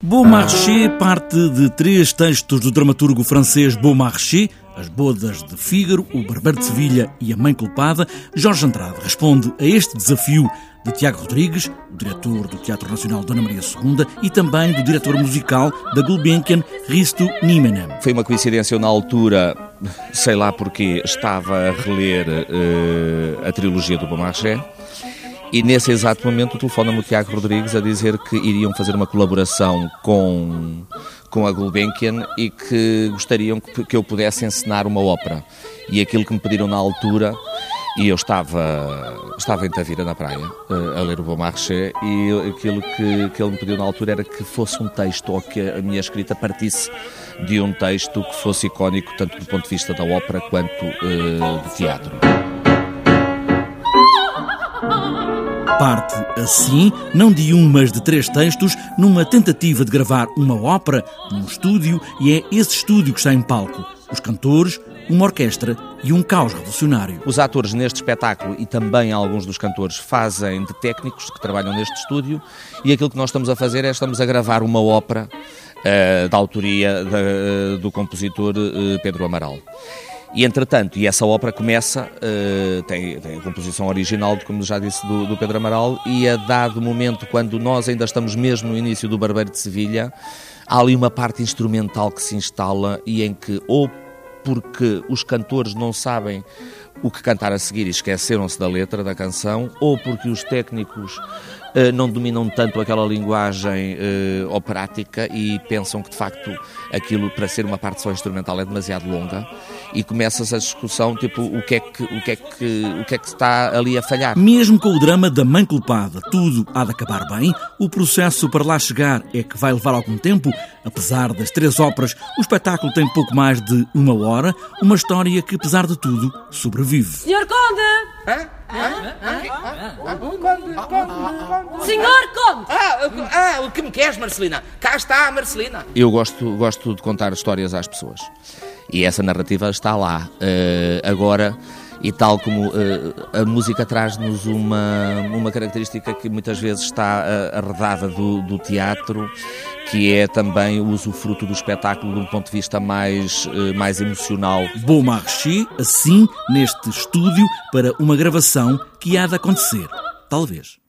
Beaumarchais parte de três textos do dramaturgo francês Beaumarchais, As Bodas de Fígaro, O Barbeiro de Sevilha e A Mãe Culpada. Jorge Andrade responde a este desafio de Tiago Rodrigues, o diretor do Teatro Nacional Dona Maria II e também do diretor musical da Gulbenkian, Risto Niemenem. Foi uma coincidência, eu na altura, sei lá porquê, estava a reler uh, a trilogia do Beaumarchais e nesse exato momento o telefone-me o Tiago Rodrigues a dizer que iriam fazer uma colaboração com, com a Gulbenkian e que gostariam que, que eu pudesse encenar uma ópera. E aquilo que me pediram na altura, e eu estava, estava em Tavira, na praia, eh, a ler o Beaumarchais, e aquilo que, que ele me pediu na altura era que fosse um texto, ou que a minha escrita partisse de um texto que fosse icónico, tanto do ponto de vista da ópera quanto uh, do teatro. Parte assim, não de um, mas de três textos, numa tentativa de gravar uma ópera num estúdio, e é esse estúdio que está em palco. Os cantores, uma orquestra e um caos revolucionário. Os atores neste espetáculo e também alguns dos cantores fazem de técnicos que trabalham neste estúdio e aquilo que nós estamos a fazer é estamos a gravar uma ópera uh, da autoria de, uh, do compositor uh, Pedro Amaral. E entretanto, e essa ópera começa, uh, tem, tem, a composição original, como já disse, do, do, Pedro Amaral, e a dado momento, quando nós ainda estamos mesmo no início do Barbeiro de Sevilha, há ali uma parte instrumental que se instala e em que, ou porque os cantores não sabem o que cantar a seguir e esqueceram-se da letra da canção, ou porque os técnicos eh, não dominam tanto aquela linguagem uh, operática e pensam que de facto aquilo para ser uma parte só instrumental é demasiado longa e começas a discussão tipo o que é que o que é que o que é que está ali a falhar. Mesmo com o drama da mãe culpada, tudo há de acabar bem. O processo para lá chegar é que vai levar algum tempo, apesar das três óperas. O espetáculo tem pouco mais de uma hora, uma história que apesar de tudo sobrevive. Senhor Conde! Hã? Senhor Conde! Ah, ah, o que me queres, Marcelina? Cá está a Marcelina. Eu gosto, gosto de contar histórias às pessoas. E essa narrativa está lá. Uh, agora, e tal como uh, a música traz-nos uma, uma característica que muitas vezes está uh, arredada do, do, teatro, que é também o usufruto do espetáculo de um ponto de vista mais, uh, mais emocional. Beaumarchais, assim, neste estúdio, para uma gravação que há de acontecer. Talvez.